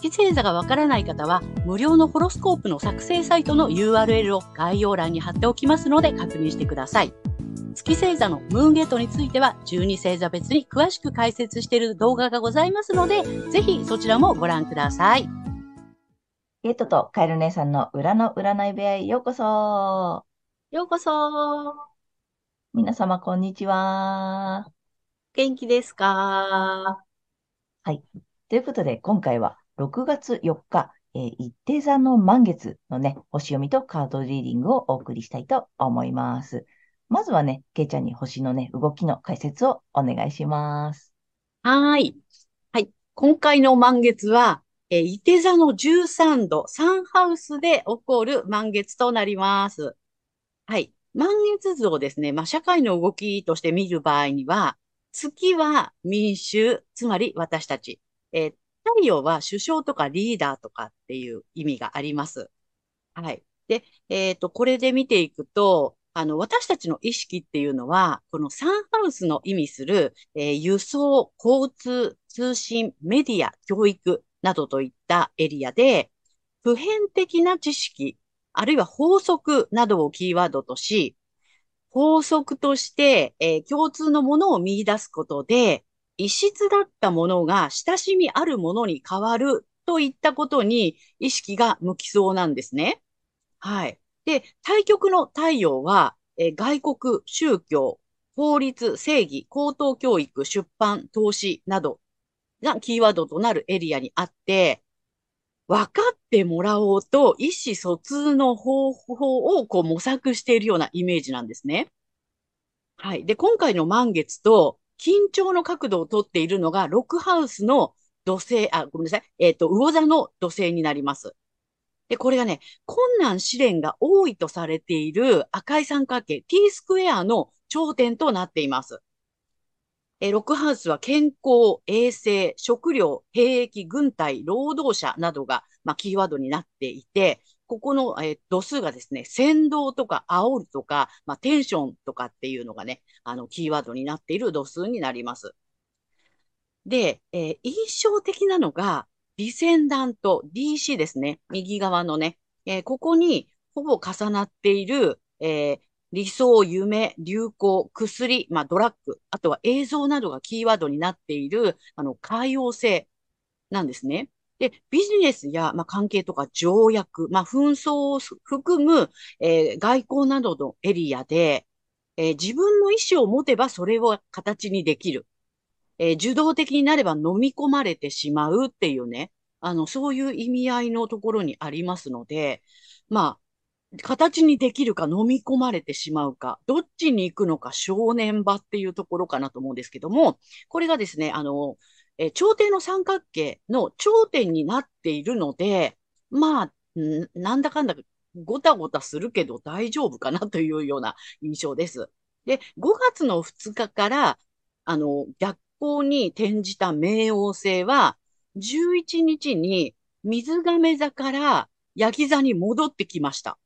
月星座がわからない方は、無料のホロスコープの作成サイトの URL を概要欄に貼っておきますので確認してください。月星座のムーンゲートについては、12星座別に詳しく解説している動画がございますので、ぜひそちらもご覧ください。ゲートとカエル姉さんの裏の占い部屋へようこそ。ようこそ。皆様、こんにちは。元気ですか？はい。ということで、今回は6月4日、えー、一定座の満月のね、星読みとカードリーディングをお送りしたいと思います。まずはね、けいちゃんに星のね、動きの解説をお願いします。はい。はい。今回の満月は、えー、伊手座の13度、サンハウスで起こる満月となります。はい。満月図をですね、まあ、社会の動きとして見る場合には、月は民衆、つまり私たち。えー、太陽は首相とかリーダーとかっていう意味があります。はい。で、えっ、ー、と、これで見ていくと、あの、私たちの意識っていうのは、このサンハウスの意味する、えー、輸送、交通、通信、メディア、教育などといったエリアで、普遍的な知識、あるいは法則などをキーワードとし、法則として、えー、共通のものを見出すことで、異質だったものが親しみあるものに変わるといったことに意識が向きそうなんですね。はい。で、対極の太陽は、え外国、宗教、法律、正義、高等教育、出版、投資などがキーワードとなるエリアにあって、分かってもらおうと意思疎通の方法をこう模索しているようなイメージなんですね。はい。で、今回の満月と緊張の角度をとっているのが、ロックハウスの土星、あ、ごめんなさい。えっ、ー、と、魚座の土星になります。で、これがね、困難試練が多いとされている赤い三角形 T スクエアの頂点となっています。えロックハウスは健康、衛生、食料、兵役、軍隊、労働者などが、まあ、キーワードになっていて、ここの、えー、度数がですね、先導とか煽るとか、まあ、テンションとかっていうのがね、あの、キーワードになっている度数になります。で、えー、印象的なのが、ディセンダント、DC ですね。右側のね、えー、ここにほぼ重なっている、え、理想、夢、流行、薬、まあ、ドラッグ、あとは映像などがキーワードになっている、あの、海洋性なんですね。で、ビジネスや、まあ、関係とか条約、まあ、紛争を含む、えー、外交などのエリアで、えー、自分の意思を持てばそれを形にできる。えー、受動的になれば飲み込まれてしまうっていうね、あの、そういう意味合いのところにありますので、まあ、形にできるか飲み込まれてしまうか、どっちに行くのか正念場っていうところかなと思うんですけども、これがですね、あの、え朝廷の三角形の頂点になっているので、まあ、なんだかんだごたごたするけど大丈夫かなというような印象です。で、5月の2日から、あの、逆光に転じた冥王星は、11日に水亀座からヤギ座に戻ってきました。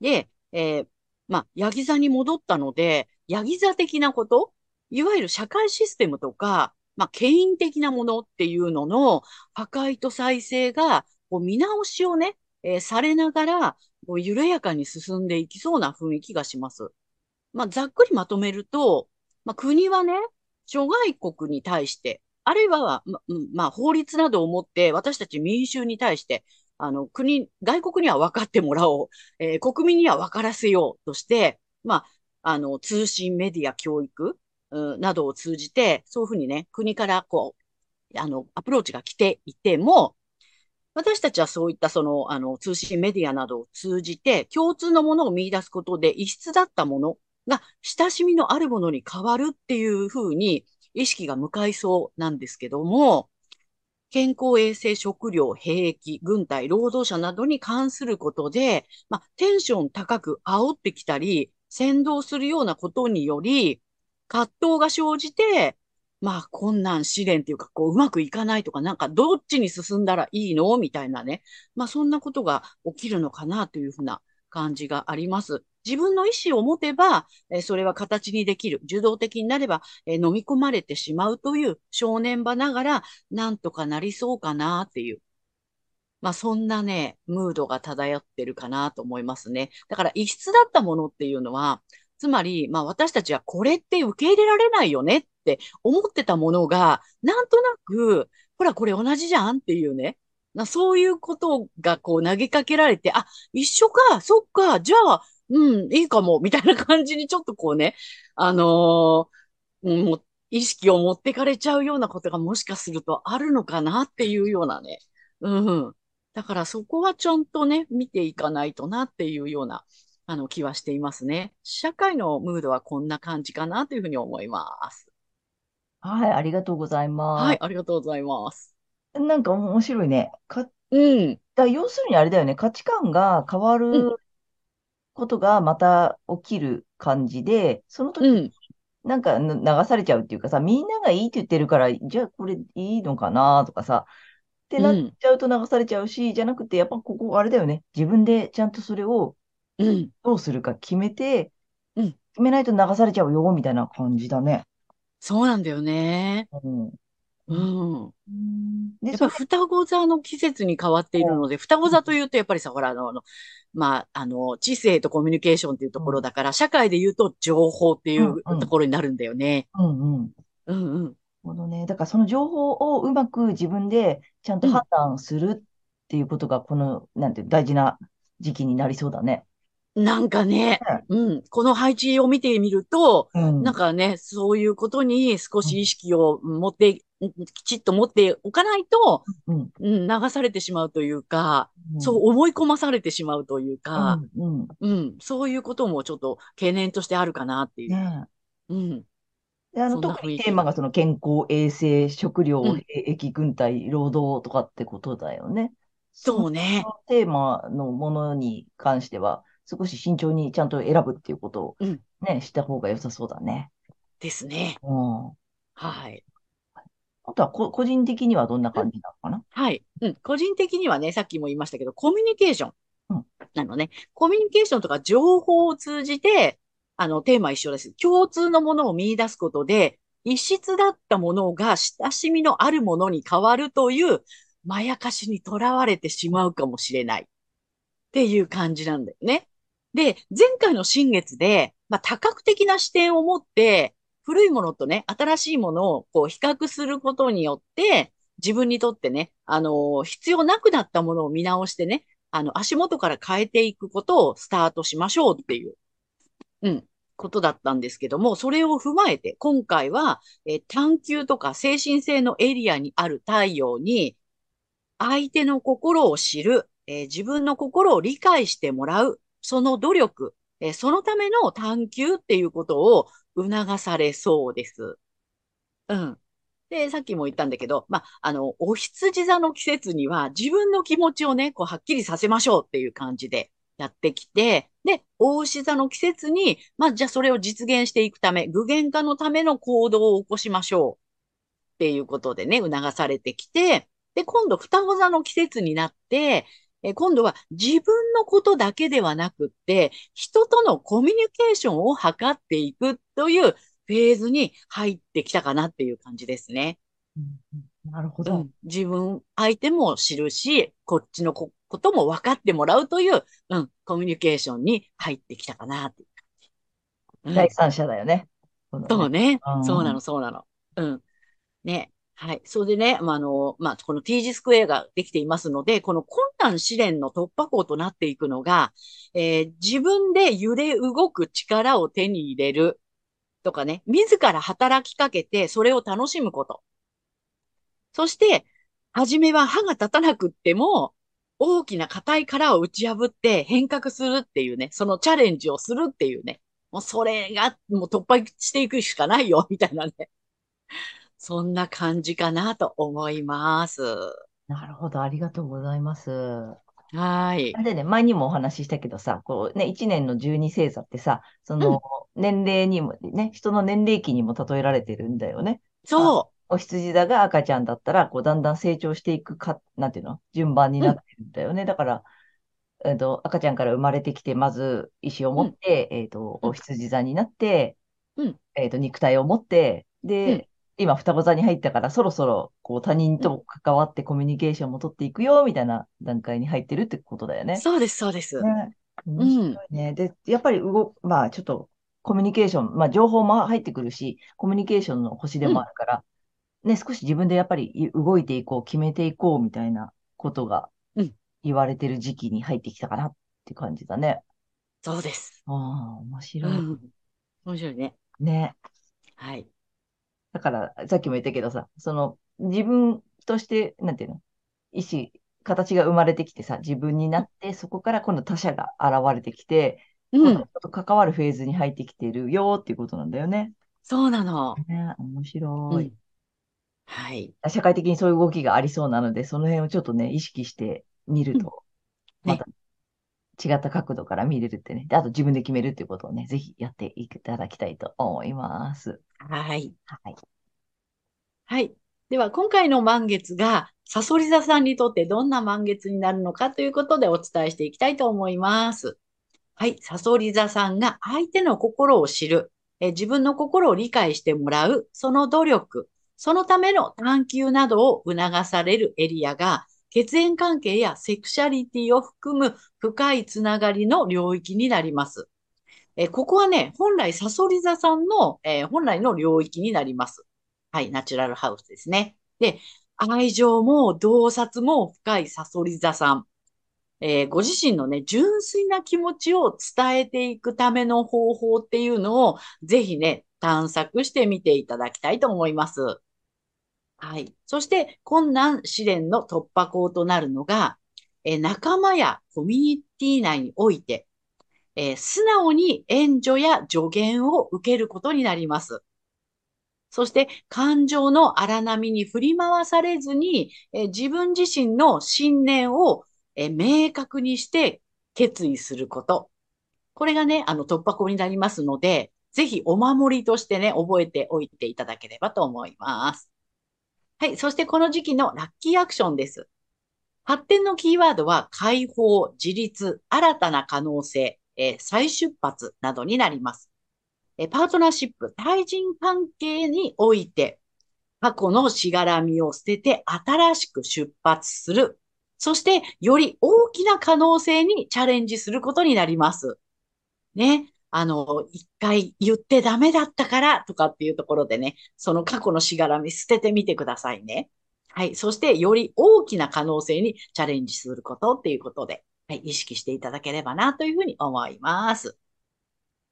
で、えー、まあ、ヤギ座に戻ったので、ヤギ座的なこと、いわゆる社会システムとか、まあ、権威的なものっていうのの破壊と再生が、こう見直しをね、えー、されながら、こう緩やかに進んでいきそうな雰囲気がします。まあ、ざっくりまとめると、まあ、国はね、諸外国に対して、あるいは、ま、まあ、法律などをもって私たち民衆に対して、あの、国、外国には分かってもらおう、えー、国民には分からせようとして、まあ、あの、通信、メディア、教育、などを通じて、そういうふうにね、国からこう、あの、アプローチが来ていても、私たちはそういったその、あの、通信メディアなどを通じて、共通のものを見出すことで、異質だったものが親しみのあるものに変わるっていうふうに意識が向かいそうなんですけども、健康衛生食料兵役、軍隊、労働者などに関することで、まあ、テンション高く煽ってきたり、先導するようなことにより、葛藤が生じて、まあ、困難試練っていうか、こう、うまくいかないとか、なんか、どっちに進んだらいいの？みたいなね。まあ、そんなことが起きるのかなというふうな感じがあります。自分の意思を持てば、えそれは形にできる。受動的になれば、え飲み込まれてしまうという少年場ながら、なんとかなりそうかなっていう。まあそんなね、ムードが漂ってるかなと思いますね。だから異質だったものっていうのは、つまり、まあ私たちはこれって受け入れられないよねって思ってたものが、なんとなく、ほらこれ同じじゃんっていうね。なそういうことがこう投げかけられて、あ、一緒か、そっか、じゃあ、うん、いいかも、みたいな感じにちょっとこうね、あのー、も意識を持ってかれちゃうようなことがもしかするとあるのかなっていうようなね。うん。だからそこはちゃんとね、見ていかないとなっていうような、あの、気はしていますね。社会のムードはこんな感じかなというふうに思います。はい、ありがとうございます。はい、ありがとうございます。なんか面白いね。か、うん。だ要するにあれだよね。価値観が変わることがまた起きる感じで、その時になんか流されちゃうっていうかさ、みんながいいって言ってるから、じゃあこれいいのかなとかさ、ってなっちゃうと流されちゃうし、じゃなくて、やっぱここあれだよね。自分でちゃんとそれをどうするか決めて、うん。決めないと流されちゃうよ、みたいな感じだね。そうなんだよね。うん。うん。で、やっぱ双子座の季節に変わっているので、双子座というと、やっぱりさ、ほら、あの、まあ、あの、知性とコミュニケーションっていうところだから、社会で言うと情報っていうところになるんだよね。うんうん。うんうん。ほどね。だからその情報をうまく自分でちゃんと判断するっていうことが、この、なんて大事な時期になりそうだね。なんかね、うん、この配置を見てみると、うん、なんかね、そういうことに少し意識を持って、うん、きちっと持っておかないと、うん、流されてしまうというか、そう思い込まされてしまうというか、うんそういうこともちょっと懸念としてあるかなっていう。ね、うん。で、あの、特にテーマがその健康、衛生、食料、兵役、軍隊、労働とかってことだよね。そうね。テーマのものに関しては、少し慎重にちゃんと選ぶっていうことをね、うん、した方が良さそうだね。ですね。うん。はい。あとはこ、個人的にはどんな感じなのかな、うん、はい。うん。個人的にはね、さっきも言いましたけど、コミュニケーション。うん。なのね。コミュニケーションとか情報を通じて、あの、テーマ一緒です。共通のものを見出すことで、異質だったものが親しみのあるものに変わるという、まやかしにとらわれてしまうかもしれない。っていう感じなんだよね。で、前回の新月で、まあ、多角的な視点を持って、古いものとね、新しいものをこう比較することによって、自分にとってね、あの、必要なくなったものを見直してね、あの、足元から変えていくことをスタートしましょうっていう、うん、ことだったんですけども、それを踏まえて、今回は、え探求とか精神性のエリアにある太陽に、相手の心を知る、えー、自分の心を理解してもらう、その努力、えそのための探求っていうことを促されそうです。うん。で、さっきも言ったんだけど、まあ、あの、お羊座の季節には自分の気持ちをね、こう、はっきりさせましょうっていう感じでやってきて、で、大牛座の季節に、まあ、じゃあそれを実現していくため、具現化のための行動を起こしましょうっていうことでね、促されてきて、で、今度、双子座の季節になって、え今度は自分のことだけではなくって、人とのコミュニケーションを図っていくというフェーズに入ってきたかなっていう感じですね。うん、なるほど、うん、自分、相手も知るし、こっちのことも分かってもらうという、うん、コミュニケーションに入ってきたかなっていう感じ。うん、第三者だよね。そうね。そうなの、そうなの。うん。ね。はい。それでね、まあ、あの、まあ、この T 字スクエアができていますので、この困難試練の突破口となっていくのが、えー、自分で揺れ動く力を手に入れるとかね、自ら働きかけてそれを楽しむこと。そして、初めは歯が立たなくっても、大きな硬い殻を打ち破って変革するっていうね、そのチャレンジをするっていうね、もうそれがもう突破していくしかないよ、みたいなね。そんな感じかなと思います。なるほど。ありがとうございます。はい。でね、前にもお話ししたけどさ、こうね、1年の十二星座ってさ、その、うん。年齢にも、ね、人の年齢期にも例えられてるんだよね。あ、そお羊座が赤ちゃんだったら、こう、だんだん成長していくか、なんていうの順番にう。うん。なってるんだよね。だから、えっと、赤ちゃんから生まれてきて、まず意思をうん。持って、えっと、おうん。羊座になって、うん。えっと、肉体を持って、うん。で、今、双子座に入ったから、そろそろ、こう、他人うん。と関わってコミュニケーションも取っていくよ、みたいな段階に入ってるってことだよね。そうです、そうです。ね。面うん。白いね。で、やっぱり動、まあ、ちょっと、コミュニケーション、まあ、情報も入ってくるし、コミュニケーションの星でうん。もあるから、ね、少し自分でやっぱりい動いていこう、決めていこう、みたいなことがうん。言われてる時期に入ってきたかなって感じだね。そうです。ああ、面白い。うん。面白いね。ね。はい。だから、さっきも言ったけどさ、その、自分として、なんていうの、意思、形が生まれてきてさ、自分になって、そこから今度他者が現れてきて、うん。人と関わるフェーズに入ってきてるよっていうことなんだよね。そうなの。ね、面白い。うん。はい。社会的にそういう動きがありそうなので、その辺をちょっとね、意識してみるうん。と、またね。違った角度から見れるってね。で、あと自分で決めるっていうことをね、ぜひやっていただきたいと思います。はい。はい。はい。では、今回の満月が、さそり座さんにとってどんな満月になるのかということでお伝えしていきたいと思います。はい。さそり座さんが相手の心を知る、え自分の心を理解してもらう、その努力、そのための探求などを促されるエリアが、血縁関係やセクシャリティを含む深いつながりの領域になります。えここはね、本来サソリ座さんの、えー本来の領域になります。はい、ナチュラルハウスですね。で、愛情も洞察も深いサソリ座さん。えーご自身のね、純粋な気持ちを伝えていくための方法っていうのを、ぜひね、探索してみていただきたいと思います。はい。そして、困難試練の突破口となるのが、え仲間やコミュニティ内において、え素直に援助や助言を受けることになります。そして感情の荒波に振り回されずに、え自分自身の信念を、え明確にして決意すること。これがね、あの突破口になりますので、ぜひお守りとしてね、覚えておいていただければと思います。はい。そしてこの時期のラッキーアクションです。発展のキーワードは解放、自立、新たな可能性、えー再出発などになります。えーパートナーシップ、対人関係において、過去のしがらみを捨てて新しく出発する。そして、より大きな可能性にチャレンジすることになります。ね。あの、一回言ってダメだったからとかっていうところでね、その過去のしがらみ捨ててみてくださいね。はい。そして、より大きな可能性にチャレンジすることっていうことで、はい。意識していただければなというふうに思います。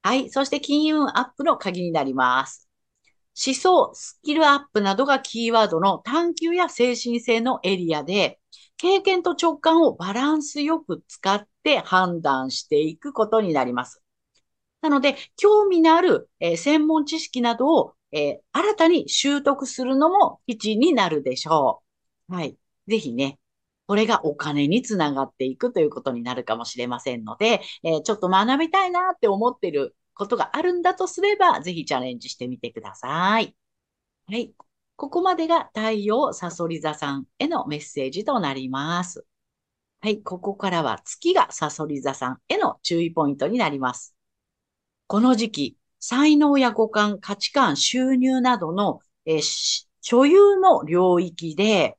はい。そして、金運アップの鍵になります。思想、スキルアップなどがキーワードの探求や精神性のエリアで、経験と直感をバランスよく使って判断していくことになります。なので、興味のある、えー専門知識などを、えー新たに習得するのも基地になるでしょう。はい。ぜひね、これがお金につながっていくということになるかもしれませんので、えーちょっと学びたいなって思ってることがあるんだとすれば、ぜひチャレンジしてみてください。はい。ここまでが太陽サソリ座さんへのメッセージとなります。はい。ここからは月がサソリ座さんへの注意ポイントになります。この時期、才能や五感、価値観、収入などの、えー所有の領域で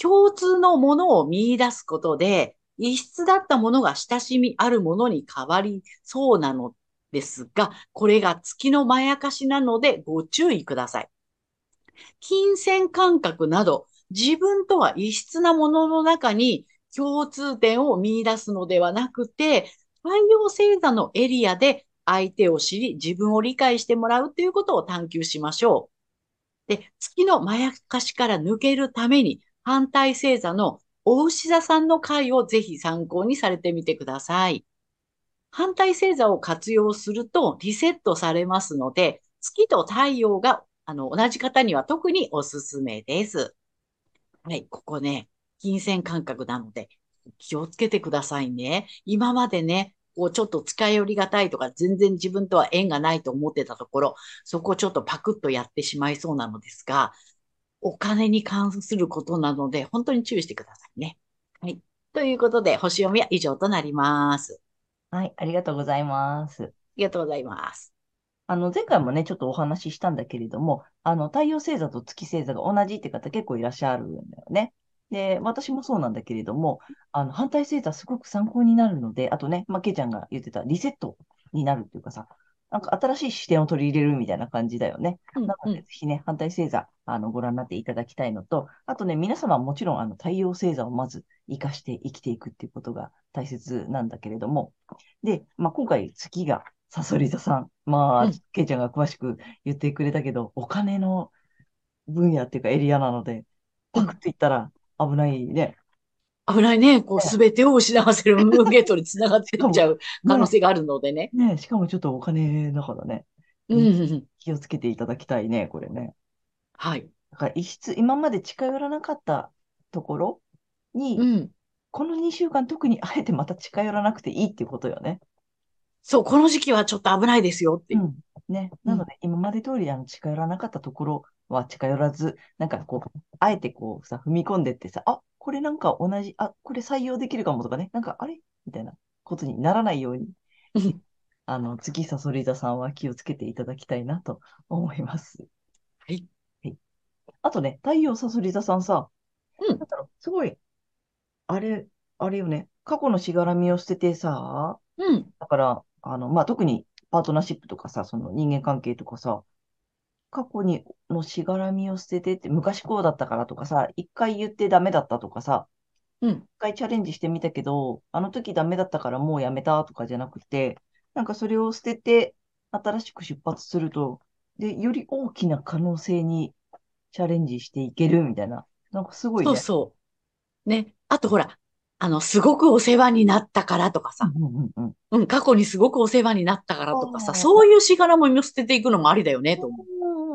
共通のものを見出すことで、異質だったものが親しみあるものに変わりそうなのですが、これが月のまやかしなのでご注意ください。金銭感覚など、自分とは異質なものの中に共通点を見出すのではなくて、太陽星座のエリアで相手を知り、自分を理解してもらうということを探求しましょう。で、月のまやかしから抜けるために、反対星座のお牛座さんの回をぜひ参考にされてみてください。反対星座を活用するとリセットされますので、月と太陽があの、同じ方には特におすすめです。はい、ここね、金銭感覚なので、気をつけてくださいね。今までね、こうちょっと近寄りがたいとか、全然自分とは縁がないと思ってたところ、そこをちょっとパクッとやってしまいそうなのですが、お金に関することなので、本当に注意してくださいね。はい。ということで、星読みは以上となります。はい、ありがとうございます。ありがとうございます。あの、前回もね、ちょっとお話ししたんだけれども、あの、太陽星座と月星座が同じって方結構いらっしゃるんだよね。で、私もそうなんだけれども、あの、反対星座すごく参考になるので、あとね、まあ、ケイちゃんが言ってたリセットになるっていうかさ、なんか新しい視点を取り入れるみたいな感じだよね。うんなので、ぜひね、反対星座、あの、ご覧になっていただきたいのと、あとね、皆様はもちろん、あの、太陽星座をまず活かして生きていくっていうことが大切なんだけれども、で、まあ、今回月がサソリ座さん。まあうん、ケイちゃんが詳しく言ってくれたけど、お金の分野っていうかエリアなので、パクっていったら危ないね。危ないね。こう、すべてを失わせるムーンゲートにつながってっちゃう可能性があるのでね。ね、しかもちょっとお金だからね、うん。気をつけていただきたいね、これね。はい。だから一室、今まで近寄らなかったところに、うん。この2週間特にあえてまた近寄らなくていいっていうことよね。そう、この時期はちょっと危ないですよっていうう。ん。ね。なので、今まで通りあの近寄らなかったところは近寄らず、なんかこう、あえてこうさ、踏み込んでってさ、あ、これなんか同じ、あ、これ採用できるかもとかね、なんかあれ？みたいなことにならないようにうん、あの、月さそり座さんは気をつけていただきたいなと思います。はい。はい。あとね、太陽さそり座さんさ、うんだろう、すごい、あれ、あれよね、過去のしがらみを捨ててさ、うん。だから、あの、まあ、特にパートナーシップとかさ、その人間関係とかさ、過去にのしがらみを捨ててって、昔こうだったからとかさ、一回言ってダメだったとかさ、うん。一回チャレンジしてみたけど、あの時ダメだったからもうやめたとかじゃなくて、なんかそれを捨てて、新しく出発すると、で、より大きな可能性にチャレンジしていけるみたいな、なんかすごいね。そうそう。ね。あとほら、あの、すごくお世話になったからとかさ、うんうんうんうん、過去にすごくお世話になったからとかさ、そういうしがらみを捨てていくのもありだよね、と思う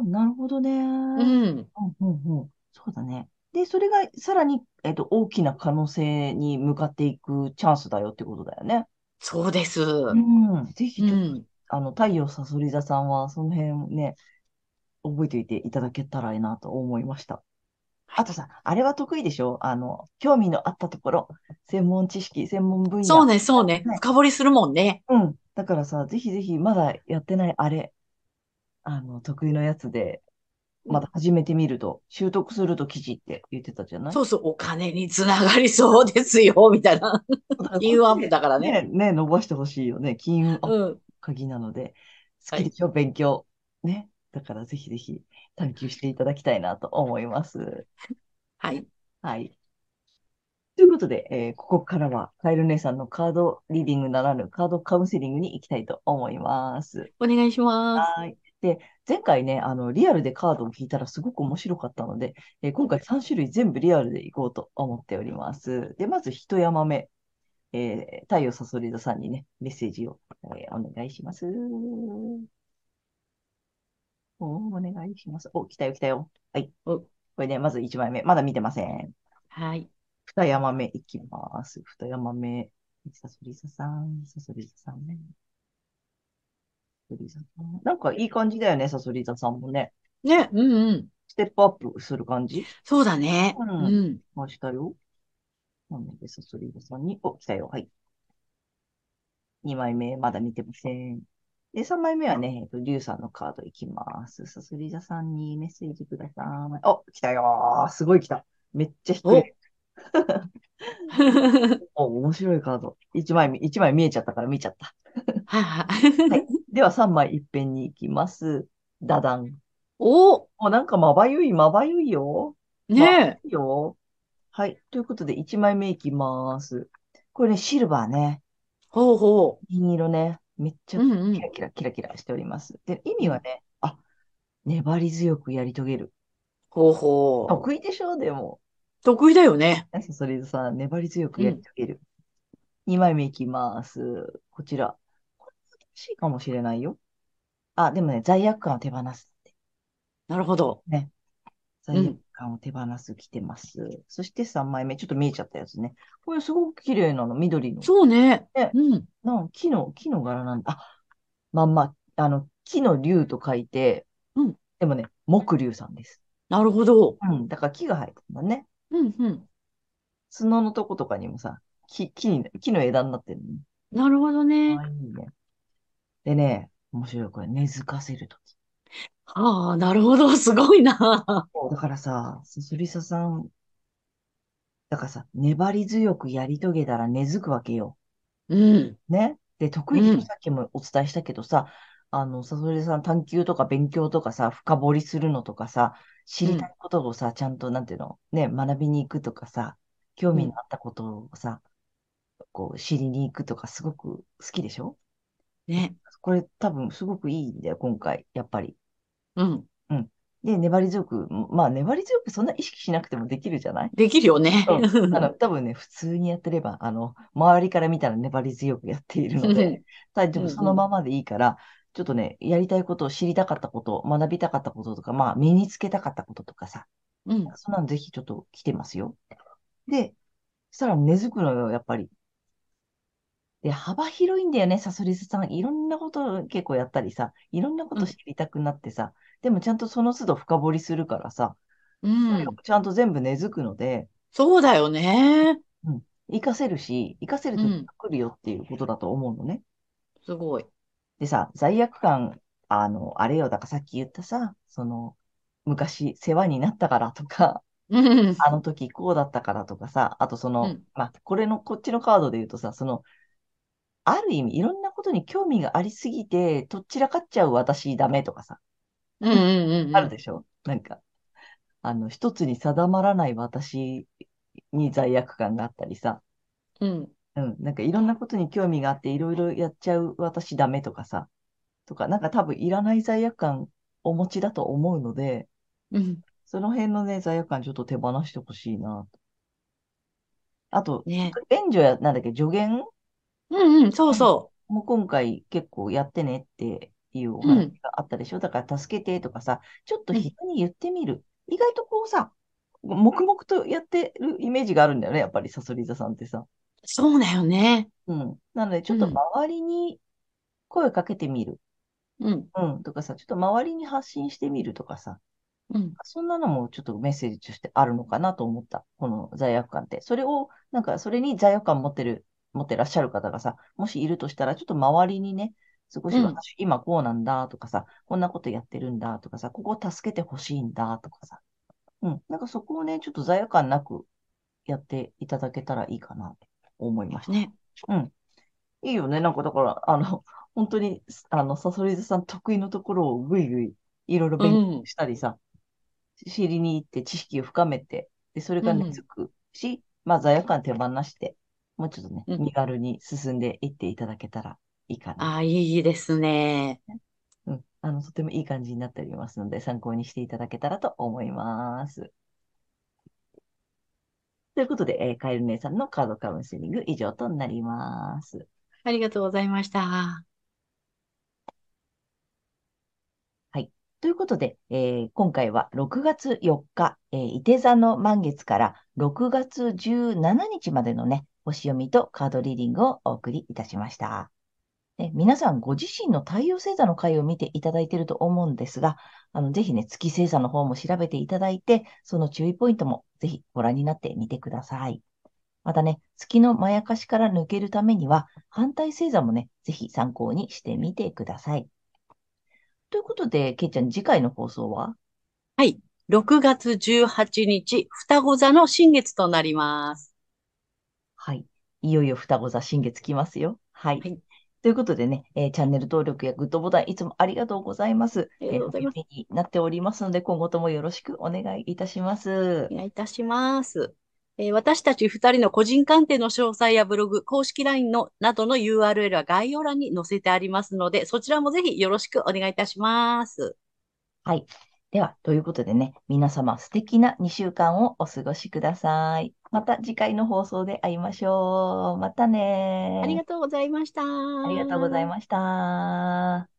ん。なるほどね。う。うんうん。うんうん。そうだね。で、それがさらに、えっと、大きな可能性に向かっていくチャンスだよってことだよね。そうです。うん。ぜひうちょっと、ん。あの、太陽さそり座さんは、その辺ね、覚えておいていただけたらいいなと思いました。あとさ、あれは得意でしょ？あの、興味のあったところ、専門知識、専門分野。そうね、そうねね。深掘りするもんね。うん。だからさ、ぜひぜひ、まだやってないあれ、あの、得意のやつで、まだ始めてみると、習得すると記事って言ってたじゃない？そうそう、お金につながりそうですよ、みたいな。金運アップだからね。ね、ね、伸ばしてほしいよね。金運アップうん。鍵なので、好はいきでしょ、勉強。ね。だからぜひぜひ探求していただきたいなと思います。はい。はい。ということで、えーここからはカエル姉さんのカードリーディングならぬカードカウンセリングに行きたいと思います。お願いします。はい。で、前回ね、あの、リアルでカードを引いたらすごく面白かったので、えー今回3種類全部リアルでいこうと思っております。で、まず一山目、えー太陽さそり座さんにね、メッセージを、えーお願いします。おお願いします。お、来たよ、来たよ。はい。おこれね、まず1枚目。まだ見てません。はい。二山目いきます。二山目。さそり座さん、さそり座さんね。さそり座さん。なんかいい感じだよね、さそり座さんもね。ね、うんうん。ステップアップする感じ？そうだね。ううんん。ましたよ。なので、さそり座さんに、お、来たよ。はい。二枚目、まだ見てません。で、三枚目はね、えっと、リュウさんのカードいきます。さそり座さんにメッセージください。お、来たよー。すごい来た。めっちゃ低い。お、面白いカード。一枚見、一枚見えちゃったから見ちゃった。はい。では、3枚いっぺんに行きます。ダダン。おお、なんかまばゆい、まばゆいよ。ねいいよ。はい。ということで、1枚目いきます。これね、シルバーね。ほうほ銀色ね。めっちう。ゃうんうん。キラキラ、キラキラしております。で、意味はね、あ、粘り強くやり遂げる。ほうほう。得意でしょ？でも。得意だよね。ねそれでさ、粘り強くやり遂げる。2枚目いきます。こちら。これ難しいかもしれないよ。あ、でもね、罪悪感を手放すって。なるほど。ね。罪うん悪感を手放す来てます。そして3枚目、ちょっと見えちゃったやつね。これすごく綺麗なの、緑の。そうね。ねうん。なん木の、木の柄なんだ。あ、まんま、あの、木の竜と書いて、うんでもね、木竜さんです。なるほど。うん。だから木が生えてるんだね。うんうん。角のとことかにもさ、木、木に、木の枝になってるのね。なるほどね。あ、いいね。でね、面白い、これ、根付かせるとき。はあ、なるほど。すごいな。そうだからさ、すすりささん、だからさ、粘り強くやり遂げたら根付くわけよ。うん。ね？で、得意さっきもお伝えしたけどさ、あの、さそりさん探求とか勉強とかさ、深掘りするのとかさ、知りたいことをさ、ちゃんと、なんていうの、ね、学びに行くとかさ、興味のあったことをさ、こう、知りに行くとか、すごく好きでしょ？ね。これ多分すごくいいんだよ、今回、やっぱり。うん。で、粘り強く、まあ、粘り強くそんな意識しなくてもできるじゃない？できるよね。うん。あの、多分ね、普通にやってれば、あの、周りから見たら粘り強くやっているので、大丈夫、うんうん。そのままでいいから、ちょっとね、やりたいことを知りたかったこと、学びたかったこととか、まあ、身につけたかったこととかさ、うん。そんなのぜひちょっと来てますよ。で、そしたら根付くのよ、やっぱり。で、幅広いんだよね、サソリスさん。いろんなことを結構やったりさ、いろんなこと知りたくなってさ、でもちゃんとその都度深掘りするからさ、うん。ちゃんと全部根付くので、そうだよね。活かせるし、活かせる時が来るよっていうことだと思うのね。すごい。でさ、罪悪感、あの、あれよ、だからさっき言ったさ、その、昔世話になったからとか、うん。あの時こうだったからとかさ、あとその、うんまあ、これの、こっちのカードで言うとさ、その、ある意味、いろんなことに興味がありすぎて、とっちらかっちゃう私ダメとかさ、うんうんうんうん。あるでしょ？なんか、あの、一つに定まらない私に罪悪感があったりさ、うん。うん、なんかいろんなことに興味があって、いろいろやっちゃう私ダメとかさ、とか、なんか多分いらない罪悪感お持ちだと思うので、うん。その辺のね、罪悪感ちょっと手放してほしいなと。あと、ね。援助や、なんだっけ、助言うんうん。そうそも今回結構やってねっていうおうん話があったでしょ、だから助けてとかさ、ちょっと人に言ってみる。意外とこうさ、黙々とやってるイメージがあるんだよね、やっぱりサソリ座さんってさ。う。そうだよね。うん。なので、ちょっとうん周りに声かけてみる。うん。うん。とかさ、ちょっと周りに発信してみるとかさ、うん。そんなのもちょっとメッセージとしてあるのかなと思った。この罪悪感って。それを、なんか、それに罪悪感持ってる、持ってらっしゃる方がさ、もしいるとしたら、ちょっと周りにね、少しうん私、今こうなんだとかさ、こんなことやってるんだとかさ、ここを助けてほしいんだとかさ。うん。なんかそこをね、ちょっと罪悪感なくやっていただけたらいいかなと思いました。ね。うん。いいよね。なんかだから、あの、本当に、あの、サソリズさん得意のところをぐいぐい、いろいろ勉強したりさ、知りに行って知識を深めて、で、それが根付くし、まあ罪悪感手放して、もうちょっとね、うん身軽に進んでいっていただけたらいいかな。ああ、いいですね。うん。あの、とてもいい感じになっておりますので、参考にしていただけたらと思います。ということで、えーカエル姉さんのカードカウンセリング以上となります。ありがとうございました。ということで、えー今回は6月4日、えー、伊手座の満月から6月17日までのね、星読みとカードリーディングをお送りいたしました。で皆さんご自身の太陽星座の回を見ていただいていると思うんですが、あのぜひね、月星座の方も調べていただいて、その注意ポイントもぜひご覧になってみてください。またね、月のまやかしから抜けるためには、反対星座もね、ぜひ参考にしてみてください。ということで、けいちゃん、次回の放送は？はい。6月18日、双子座の新月となります。はい。いよいよ双子座新月来ますよ。はい。はいということでね、えーチャンネル登録やグッドボタンいつもありがとうございます。ありがとうございますえーになっておりますので、今後ともよろしくお願いいたしますお。願いいたします。えー私たち二人の個人鑑定の詳細やブログ、公式 LINE のなどの URL は概要欄に載せてありますので、そちらもぜひよろしくお願いいたします。はい。では、ということでね、皆様素敵な2週間をお過ごしください。また次回の放送で会いましょう。またねありがとうございました。ありがとうございました。